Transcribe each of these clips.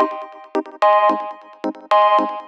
Thank you.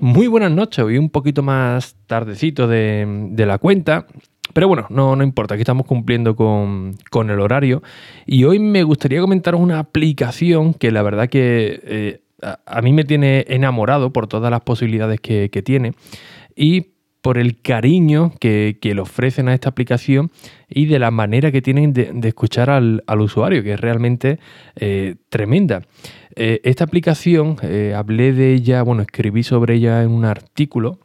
Muy buenas noches, hoy un poquito más tardecito de, la cuenta. Pero bueno, no, no importa, aquí estamos cumpliendo con, el horario. Y hoy me gustaría comentaros una aplicación que la verdad que eh, a, mí me tiene enamorado por todas las posibilidades que, tiene y por el cariño que, le ofrecen a esta aplicación y de la manera que tienen de, escuchar al, usuario, que es realmente eh, tremenda. Eh, esta aplicación, eh, hablé de ella, bueno, escribí sobre ella en un artículo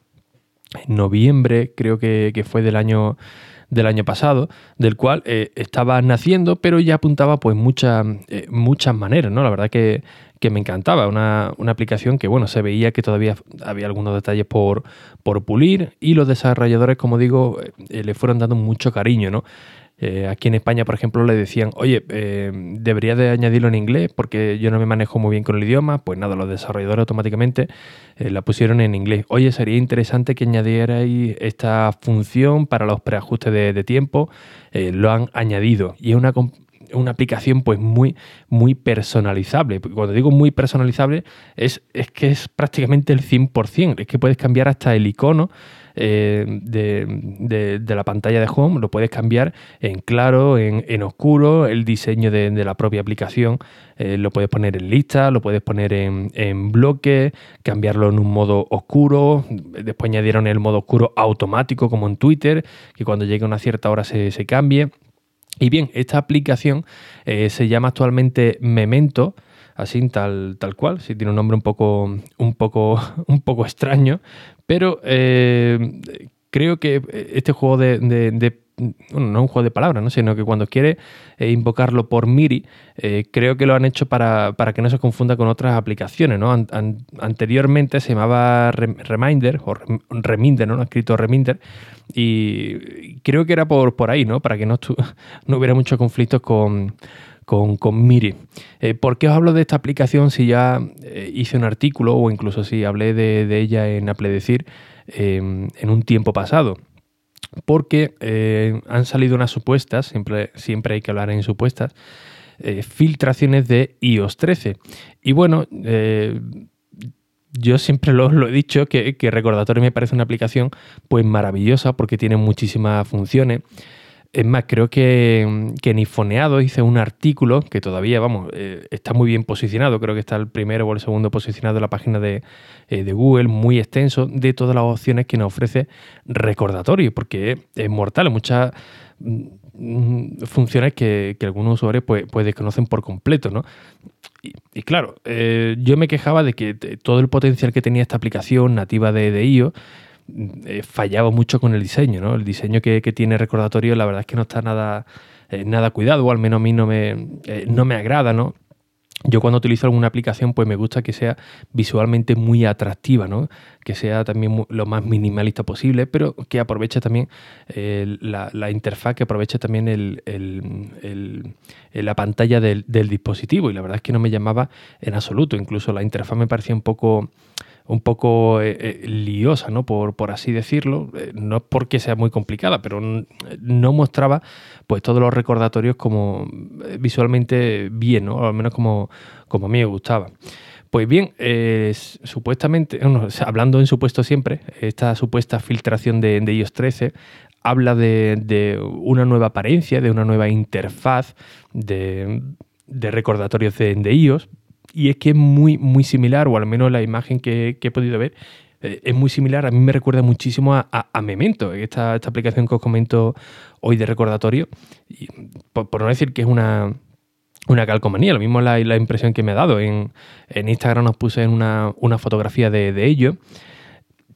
en noviembre, creo que, fue del año del año pasado, del cual eh, estaba naciendo, pero ya apuntaba pues muchas, muchas maneras, ¿no? La verdad que, me encantaba, una, una, aplicación que, bueno, se veía que todavía había algunos detalles por, por pulir y los desarrolladores, como digo, le fueron dando mucho cariño, ¿no? Eh, aquí en España, por ejemplo, le decían, oye, eh, debería de añadirlo en inglés porque yo no me manejo muy bien con el idioma. Pues nada, los desarrolladores automáticamente eh, la pusieron en inglés. Oye, sería interesante que añadierais esta función para los preajustes de, tiempo. lo han añadido y es una, una aplicación pues muy, muy personalizable. Cuando digo muy personalizable es, es que es prácticamente el 100%. Es que puedes cambiar hasta el icono eh, de, la pantalla de Home, lo puedes cambiar en claro, en, oscuro, el diseño de, la propia aplicación, eh, lo puedes poner en lista, lo puedes poner en, bloque, cambiarlo en un modo oscuro, después añadieron el modo oscuro automático como en Twitter, que cuando llegue a una cierta hora se, cambie. Y bien, esta aplicación eh, se llama actualmente Memento, así tal, tal cual, sí tiene un nombre un poco, un poco, un poco extraño, pero eh, creo que este juego de, bueno, no es un juego de palabras, ¿no? sino que cuando quiere eh, invocarlo por Miri, eh, creo que lo han hecho para, que no se confunda con otras aplicaciones. ¿no? anteriormente se llamaba Reminder, o Reminder, ¿no? escrito Reminder, y creo que era por, por ahí, ¿no? para que no, no hubiera muchos conflictos con, con, Miri. ¿Por qué os hablo de esta aplicación si ya hice un artículo o incluso si hablé de, ella en Apple Decir en un tiempo pasado? Porque eh, han salido unas supuestas, siempre, siempre hay que hablar en supuestas, eh, filtraciones de iOS 13. Y bueno, eh, yo siempre lo, lo he dicho que, que, Recordatorio me parece una aplicación pues maravillosa porque tiene muchísimas funciones. Es más, creo que, que en Ifoneado hice un artículo que todavía, vamos, eh, está muy bien posicionado. Creo que está el primero o el segundo posicionado en la página de, eh, de Google, muy extenso, de todas las opciones que nos ofrece recordatorio, porque es, mortal. Muchas mm, funciones que, algunos usuarios pues, pues, desconocen por completo, ¿no? Y, claro, eh, yo me quejaba de que todo el potencial que tenía esta aplicación nativa de, de iOS eh, fallaba mucho con el diseño, ¿no? El diseño que, tiene recordatorio, la verdad es que no está nada, eh, nada cuidado, o al menos a mí no me, eh, no me agrada, ¿no? Yo cuando utilizo alguna aplicación, pues me gusta que sea visualmente muy atractiva, ¿no? Que sea también lo más minimalista posible, pero que aproveche también la, interfaz, que aproveche también el, la pantalla del, del, dispositivo. Y la verdad es que no me llamaba en absoluto. Incluso la interfaz me parecía un poco un poco eh, eh, liosa, ¿no? Por, por así decirlo. Eh, no es porque sea muy complicada, pero no mostraba pues todos los recordatorios como visualmente bien, ¿no? O al menos como, como a mí me gustaba. Pues bien, supuestamente, hablando en supuesto siempre, esta supuesta filtración de, de iOS 13 habla de, una nueva apariencia, de una nueva interfaz de, de recordatorios de, de iOS, y es que es muy, muy similar, o al menos la imagen que, he podido ver, eh, es muy similar. A mí me recuerda muchísimo a, Memento, esta, esta, aplicación que os comento hoy de recordatorio. Por, no decir que es una, una calcomanía, lo mismo la, la impresión que me ha dado. En, Instagram os puse una, una fotografía de, ello.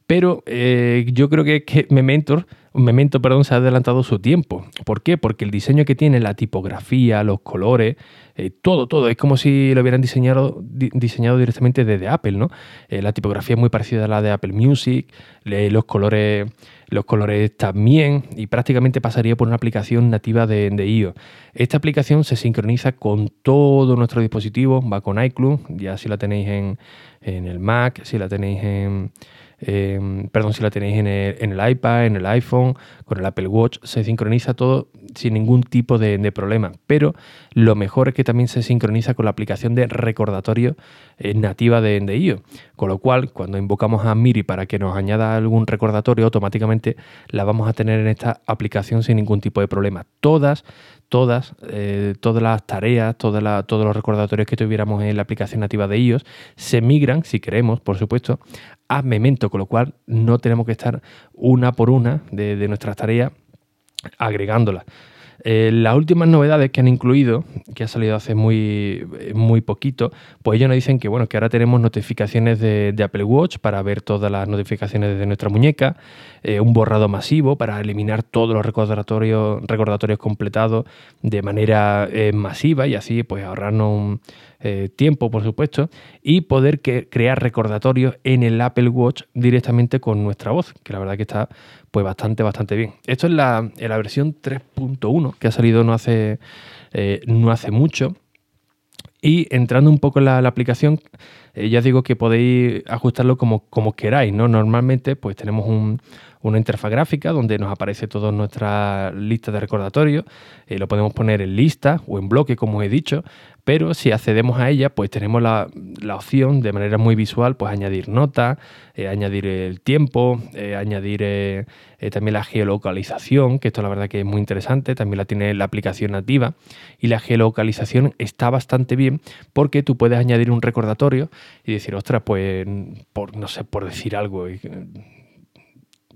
Pero eh, yo creo que, que Memento Memento, perdón, se ha adelantado su tiempo. ¿Por qué? Porque el diseño que tiene, la tipografía, los colores, eh, todo, todo, es como si lo hubieran diseñado, diseñado directamente desde Apple, ¿no? Eh, la tipografía es muy parecida a la de Apple Music, los colores los colores también y prácticamente pasaría por una aplicación nativa de, de, iOS. Esta aplicación se sincroniza con todo nuestro dispositivo, va con iCloud, ya si la tenéis en, en el Mac, si la tenéis en, Em, perdón, si la tenéis en el, iPad, en el iPhone, con el Apple Watch, se sincroniza todo sin ningún tipo de, problema. Pero lo mejor es que también se sincroniza con la aplicación de recordatorio eh, nativa de, de. Con lo cual, cuando invocamos a Miri para que nos añada algún recordatorio, automáticamente la vamos a tener en esta aplicación sin ningún tipo de problema. Todas todas, eh, todas las tareas, todos los recordatorios que tuviéramos en la aplicación nativa de iOS se migran, si queremos, por supuesto, a Memento, con lo cual no tenemos que estar una por una de nuestras tareas agregándolas. Eh, las últimas novedades que han incluido, que ha salido hace muy, muy poquito, pues ellos nos dicen que bueno, que ahora tenemos notificaciones de, Apple Watch para ver todas las notificaciones de nuestra muñeca, eh, un borrado masivo para eliminar todos los recordatorios, recordatorios completados de manera eh, masiva y así pues ahorrarnos un eh, tiempo, por supuesto, y poder crear recordatorios en el Apple Watch directamente con nuestra voz, que la verdad que está pues bastante, bastante bien. Esto es la, en la versión 3.1 que ha salido no hace, eh, no hace mucho. Y entrando un poco en la, aplicación, eh, ya digo que podéis ajustarlo como, como queráis, ¿no? Normalmente, pues tenemos un, una interfaz gráfica donde nos aparece toda nuestra lista de recordatorios. Eh, lo podemos poner en lista o en bloque, como he dicho, pero si accedemos a ella, pues tenemos la, opción de manera muy visual, pues añadir notas, eh, añadir el tiempo, eh, añadir también la geolocalización, que esto la verdad que es muy interesante, también la tiene la aplicación nativa. Y la geolocalización está bastante bien porque tú puedes añadir un recordatorio y decir, ostras, pues, por, no sé, por decir algo,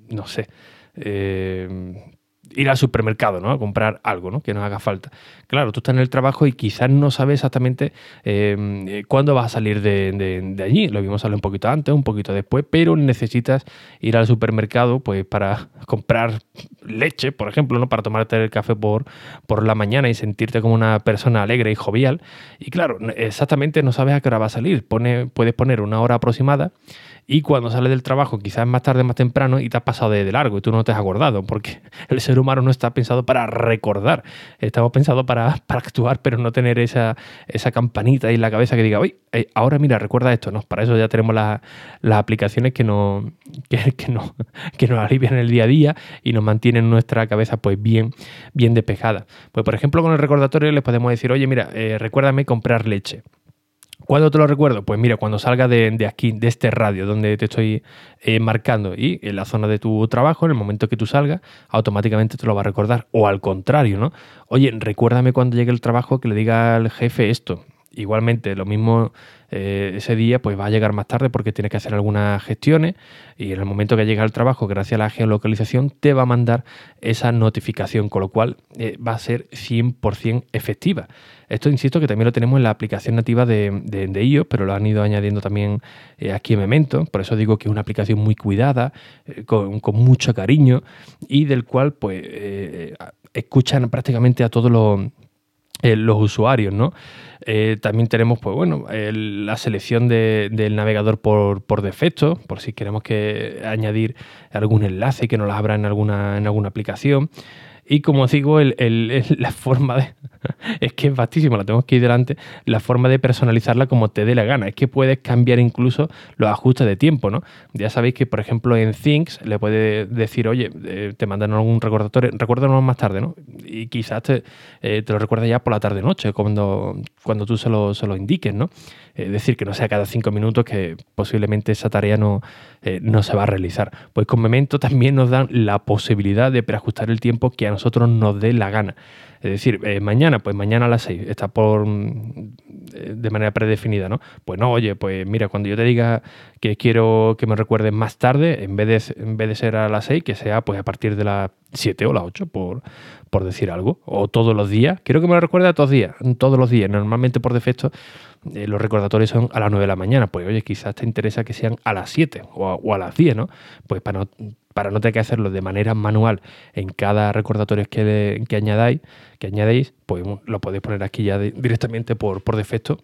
no sé, eh, ir al supermercado, ¿no? A comprar algo, ¿no? Que nos haga falta. Claro, tú estás en el trabajo y quizás no sabes exactamente eh, cuándo vas a salir de, allí. Lo vimos hablar un poquito antes, un poquito después, pero necesitas ir al supermercado, pues, para comprar leche, por ejemplo, ¿no? Para tomarte el café por, por la mañana y sentirte como una persona alegre y jovial. Y claro, exactamente no sabes a qué hora va a salir. Pone, puedes poner una hora aproximada y cuando sales del trabajo, quizás más tarde, más temprano, y te has pasado de, largo y tú no te has acordado, porque el ser humano no está pensado para recordar, estamos pensados para, actuar, pero no tener esa, esa campanita ahí en la cabeza que diga, oye, eh, ahora mira, recuerda esto, ¿no? Para eso ya tenemos las aplicaciones que, no, que, no, que nos alivian el día a día y nos mantienen nuestra cabeza pues bien, bien despejada. Pues por ejemplo, con el recordatorio les podemos decir, oye, mira, eh, recuérdame comprar leche. ¿Cuándo te lo recuerdo? Pues mira, cuando salga de, aquí, de este radio donde te estoy eh, marcando y en la zona de tu trabajo, en el momento que tú salgas, automáticamente te lo va a recordar. O al contrario, ¿no? Oye, recuérdame cuando llegue el trabajo que le diga al jefe esto. Igualmente, lo mismo eh, ese día pues va a llegar más tarde porque tiene que hacer algunas gestiones y en el momento que llega al trabajo, gracias a la geolocalización, te va a mandar esa notificación, con lo cual eh, va a ser 100% efectiva. Esto, insisto, que también lo tenemos en la aplicación nativa de, de, iOS, pero lo han ido añadiendo también eh, aquí en Memento. Por eso digo que es una aplicación muy cuidada, con, mucho cariño y del cual pues escuchan prácticamente a todos los eh, los usuarios, ¿no? Eh, también tenemos, pues bueno, la selección del navegador por, por, defecto, por si queremos que añadir algún enlace que nos lo abra en alguna, en alguna aplicación. Y como digo, la forma de. es que es vastísimo, la tenemos que ir delante. La forma de personalizarla como te dé la gana. Es que puedes cambiar incluso los ajustes de tiempo, ¿no? Ya sabéis que, por ejemplo, en Things le puedes decir, oye, eh, te mandan algún recordatorio, recuérdanos más tarde, ¿no? Y quizás te, eh, te lo recuerda ya por la tarde-noche, cuando, cuando tú se lo, se lo indiques, ¿no? Es decir, que no sea cada cinco minutos que posiblemente esa tarea no, eh, no se va a realizar. Pues con Memento también nos dan la posibilidad de preajustar el tiempo que a nosotros nos dé la gana. Es decir, eh, mañana, pues mañana a las 6, está por mm, de manera predefinida, ¿no? Pues no, oye, pues mira, cuando yo te diga que quiero que me recuerdes más tarde, en vez de, en vez de ser a las 6, que sea pues a partir de las 7 o las 8, por, por decir algo. O todos los días. Quiero que me lo recuerde a todos los días. Todos los días. Normalmente por defecto eh, los recordatorios son a las 9 de la mañana. Pues oye, quizás te interesa que sean a las 7 o a, las 10, ¿no? Pues para no para no tener que hacerlo de manera manual en cada recordatorio que, que añadáis, que añadéis, pues lo podéis poner aquí ya directamente por, por defecto,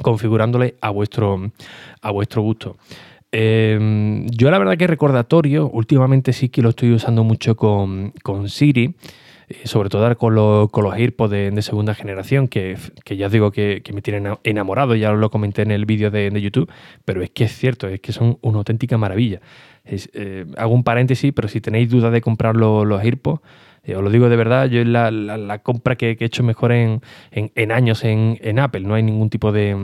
configurándole a vuestro, a vuestro gusto. Em, yo la verdad que recordatorio, últimamente sí que lo estoy usando mucho con, con Siri, sobre todo con, con los AirPods de, segunda generación, que, ya os digo que, me tienen enamorado, ya lo comenté en el vídeo de, YouTube, pero es que es cierto, es que son una auténtica maravilla. Eh, hago un paréntesis, pero si tenéis duda de comprar los, los AirPods, eh, os lo digo de verdad, yo es la, compra que, he hecho mejor en, años en, Apple, no hay ningún tipo de,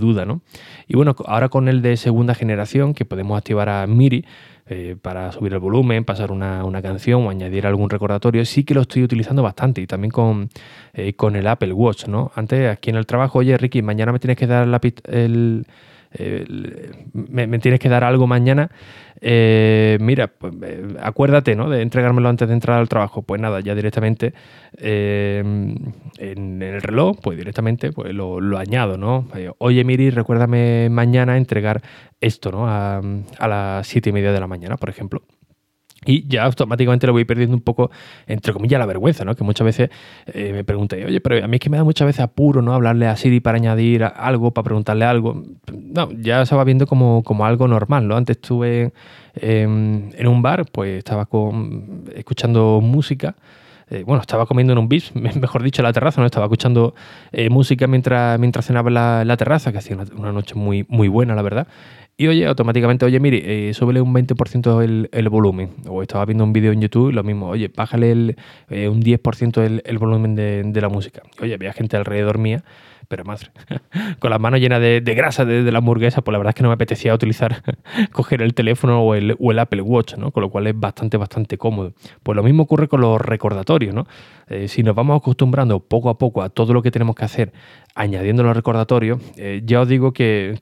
duda, ¿no? Y bueno, ahora con el de segunda generación, que podemos activar a Miri, eh, para subir el volumen, pasar una, canción o añadir algún recordatorio, sí que lo estoy utilizando bastante y también con, eh, con el Apple Watch, ¿no? Antes aquí en el trabajo, oye Ricky, mañana me tienes que dar el, me, tienes que dar algo mañana, eh, mira, pues, eh, acuérdate ¿no? de entregármelo antes de entrar al trabajo. Pues nada, ya directamente eh, en, el reloj, pues directamente pues lo, añado, ¿no? Oye, Miri, recuérdame mañana entregar esto, ¿no? A las siete y media de la mañana, por ejemplo. Y ya automáticamente lo voy perdiendo un poco, entre comillas, la vergüenza, ¿no? Que muchas veces eh, me pregunté, oye, pero a mí es que me da muchas veces apuro, ¿no? Hablarle a Siri para añadir algo, para preguntarle algo. No, ya se va viendo como, como algo normal, ¿no? Antes estuve en un bar, pues estaba con, escuchando música. Eh, bueno, estaba comiendo en un bis, mejor dicho, en la terraza, ¿no? Estaba escuchando eh, música mientras, mientras cenaba en la, terraza, que hacía una, una, noche muy, muy buena, la verdad. Y oye, automáticamente, oye, mire, eh, súbele un 20% el, el, volumen. O estaba viendo un vídeo en YouTube, lo mismo, oye, bájale el, eh, un 10% el, el volumen de, la música. Oye, había gente alrededor mía pero más con las manos llenas de, grasa de, la hamburguesa, pues la verdad es que no me apetecía utilizar, coger el teléfono o el, o el, Apple Watch, ¿no? Con lo cual es bastante, bastante cómodo. Pues lo mismo ocurre con los recordatorios, ¿no? Eh, si nos vamos acostumbrando poco a poco a todo lo que tenemos que hacer, añadiendo los recordatorios, eh, ya os digo que,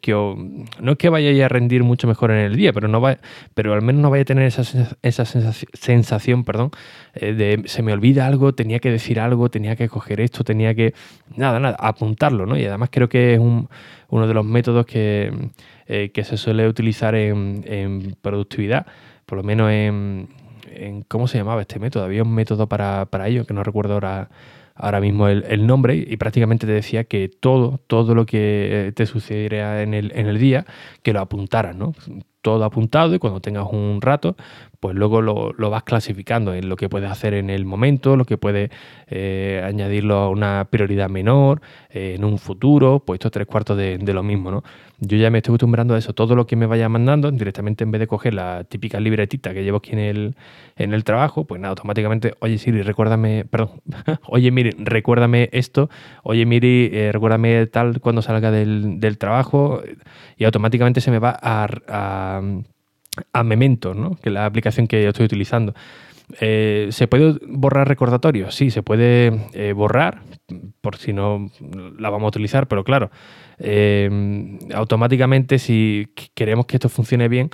no es que vayáis a rendir mucho mejor en el día, pero, no va, pero al menos no vaya a tener esa, esa sensación, perdón, eh, de se me olvida algo, tenía que decir algo, tenía que coger esto, tenía que, nada, nada, apuntarlo, ¿no? Y además creo que es uno de los métodos que, que se suele utilizar en, en productividad, por lo menos en en cómo se llamaba este método. Había un método para, ello, que no recuerdo ahora, ahora mismo el, nombre, y prácticamente te decía que todo, todo lo que te sucediera en el, en el día, que lo apuntaras, ¿no? Todo apuntado y cuando tengas un rato, pues luego lo, vas clasificando en lo que puedes hacer en el momento, lo que puedes eh, añadirlo a una prioridad menor, eh, en un futuro, pues estos tres cuartos de, lo mismo, ¿no? Yo ya me estoy acostumbrando a eso, todo lo que me vaya mandando, directamente en vez de coger la típica libretita que llevo aquí en el, en el trabajo, pues nada, automáticamente, oye Siri, recuérdame, perdón, oye Miri, recuérdame esto, oye Miri, eh, recuérdame tal cuando salga del, trabajo, y automáticamente se me va a Memento, ¿no? que es la aplicación que yo estoy utilizando. Eh, ¿Se puede borrar recordatorios? Sí, se puede eh, borrar, por si no la vamos a utilizar, pero claro, eh, automáticamente si queremos que esto funcione bien,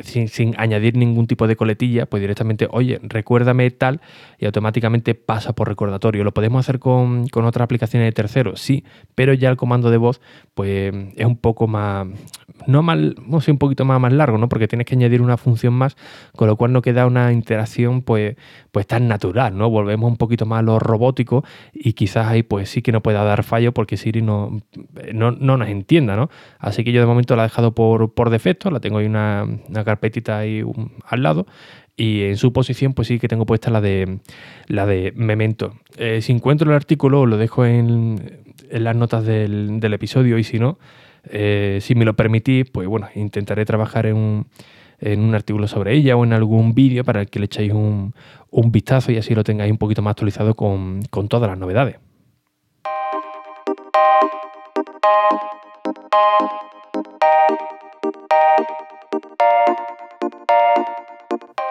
sin, añadir ningún tipo de coletilla, pues directamente, oye, recuérdame tal y automáticamente pasa por recordatorio. ¿Lo podemos hacer con, con otras aplicaciones de terceros? Sí, pero ya el comando de voz pues es un poco más, no mal, no sé, un poquito más, más largo, ¿no? Porque tienes que añadir una función más, con lo cual no queda una interacción pues, pues tan natural, ¿no? Volvemos un poquito más a lo robótico y quizás ahí pues sí que no pueda dar fallo porque Siri no, no, nos entienda, ¿no? Así que yo de momento la he dejado por, por defecto, la tengo ahí una una, carpetita ahí al lado y en su posición pues sí que tengo puesta la de la de Memento. Eh, si encuentro el artículo lo dejo en, las notas del, episodio y si no, eh, si me lo permitís, pues bueno, intentaré trabajar en un, en un artículo sobre ella o en algún vídeo para que le echéis un, un, vistazo y así lo tengáis un poquito más actualizado con, con todas las novedades. Thank you.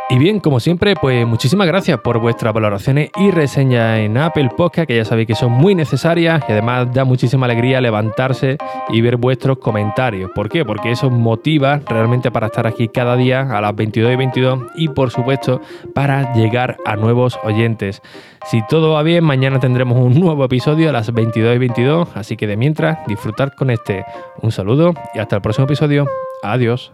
Y bien, como siempre, pues muchísimas gracias por vuestras valoraciones y reseñas en Apple Podcast, que ya sabéis que son muy necesarias y además da muchísima alegría levantarse y ver vuestros comentarios. ¿Por qué? Porque eso motiva realmente para estar aquí cada día a las 22 y 22 y por supuesto para llegar a nuevos oyentes. Si todo va bien, mañana tendremos un nuevo episodio a las 22 y 22, así que de mientras, disfrutad con este. Un saludo y hasta el próximo episodio. Adiós.